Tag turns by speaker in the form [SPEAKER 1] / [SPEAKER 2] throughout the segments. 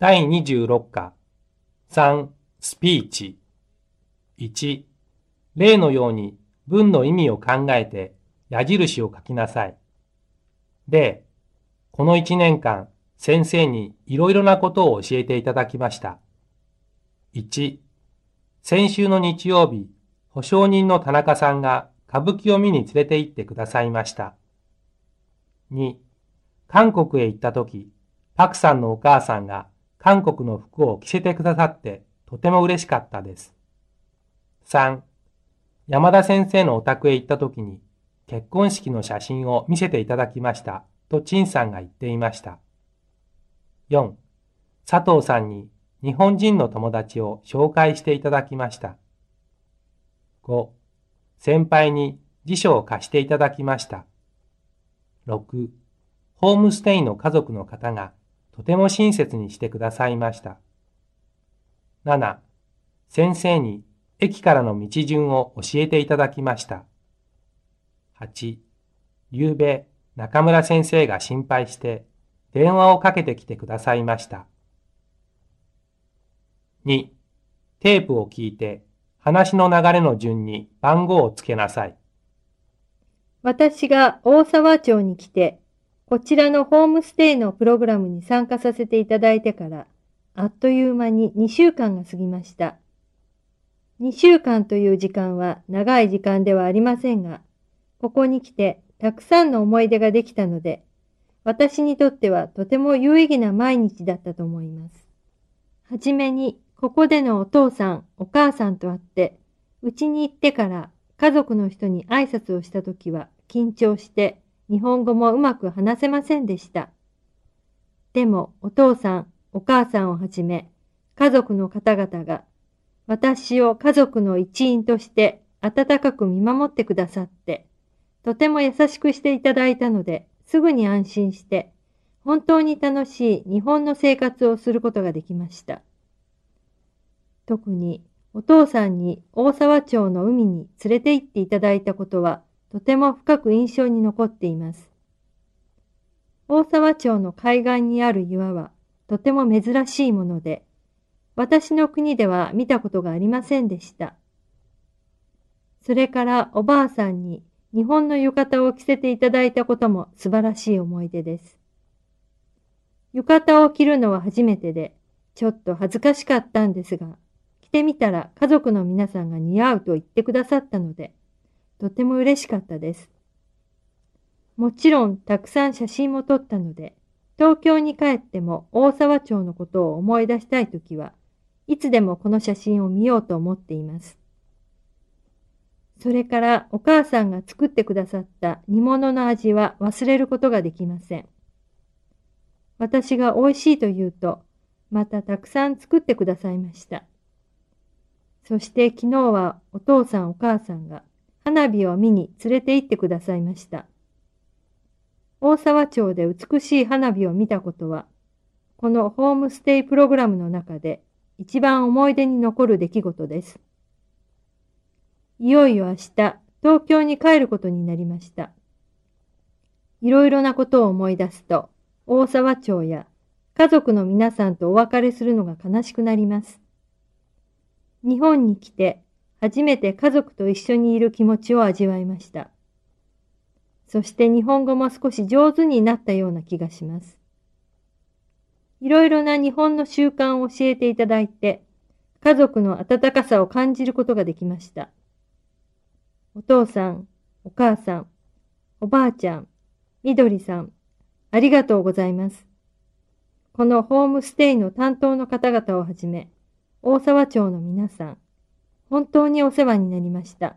[SPEAKER 1] 第26課3スピーチ1例のように文の意味を考えて矢印を書きなさい。例この1年間先生にいろいろなことを教えていただきました。1先週の日曜日、保証人の田中さんが歌舞伎を見に連れて行ってくださいました。2韓国へ行った時、パクさんのお母さんが韓国の服を着せてくださってとても嬉しかったです。3. 山田先生のお宅へ行った時に結婚式の写真を見せていただきましたと陳さんが言っていました。4. 佐藤さんに日本人の友達を紹介していただきました。5. 先輩に辞書を貸していただきました。6. ホームステイの家族の方がとても親切にしてくださいました。7. 先生に駅からの道順を教えていただきました。8. ゆうべ中村先生が心配して電話をかけてきてくださいました。2. テープを聞いて話の流れの順に番号をつけなさい。
[SPEAKER 2] 私が大沢町に来てこちらのホームステイのプログラムに参加させていただいてから、あっという間に2週間が過ぎました。2週間という時間は長い時間ではありませんが、ここに来てたくさんの思い出ができたので、私にとってはとても有意義な毎日だったと思います。はじめに、ここでのお父さん、お母さんと会って、うちに行ってから家族の人に挨拶をしたときは緊張して、日本語もうまく話せませんでした。でもお父さん、お母さんをはじめ家族の方々が私を家族の一員として温かく見守ってくださって、とても優しくしていただいたので、すぐに安心して、本当に楽しい日本の生活をすることができました。特にお父さんに大沢町の海に連れて行っていただいたことは、とても深く印象に残っています。大沢町の海岸にある岩はとても珍しいもので、私の国では見たことがありませんでした。それからおばあさんに日本の浴衣を着せていただいたことも素晴らしい思い出です。浴衣を着るのは初めてで、ちょっと恥ずかしかったんですが、着てみたら家族の皆さんが似合うと言ってくださったので、とても嬉しかったです。もちろんたくさん写真も撮ったので、東京に帰っても大沢町のことを思い出したいときは、いつでもこの写真を見ようと思っています。それからお母さんが作ってくださった煮物の味は忘れることができません。私が美味しいと言うと、またたくさん作ってくださいました。そして昨日はお父さんお母さんが花火を見に連れて行ってくださいました。大沢町で美しい花火を見たことは、このホームステイプログラムの中で一番思い出に残る出来事です。いよいよ明日、東京に帰ることになりました。いろいろなことを思い出すと、大沢町や家族の皆さんとお別れするのが悲しくなります。日本に来て初めて家族と一緒にいる気持ちを味わいました。そして日本語も少し上手になったような気がします。いろいろな日本の習慣を教えていただいて、家族の温かさを感じることができました。お父さん、お母さん、おばあちゃん、みどりさん、ありがとうございます。このホームステイの担当の方々をはじめ、大沢町の皆さん、本当にお世話になりました。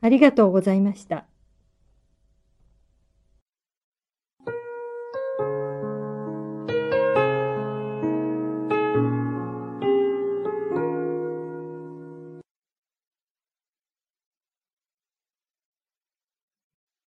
[SPEAKER 2] ありがとうございました。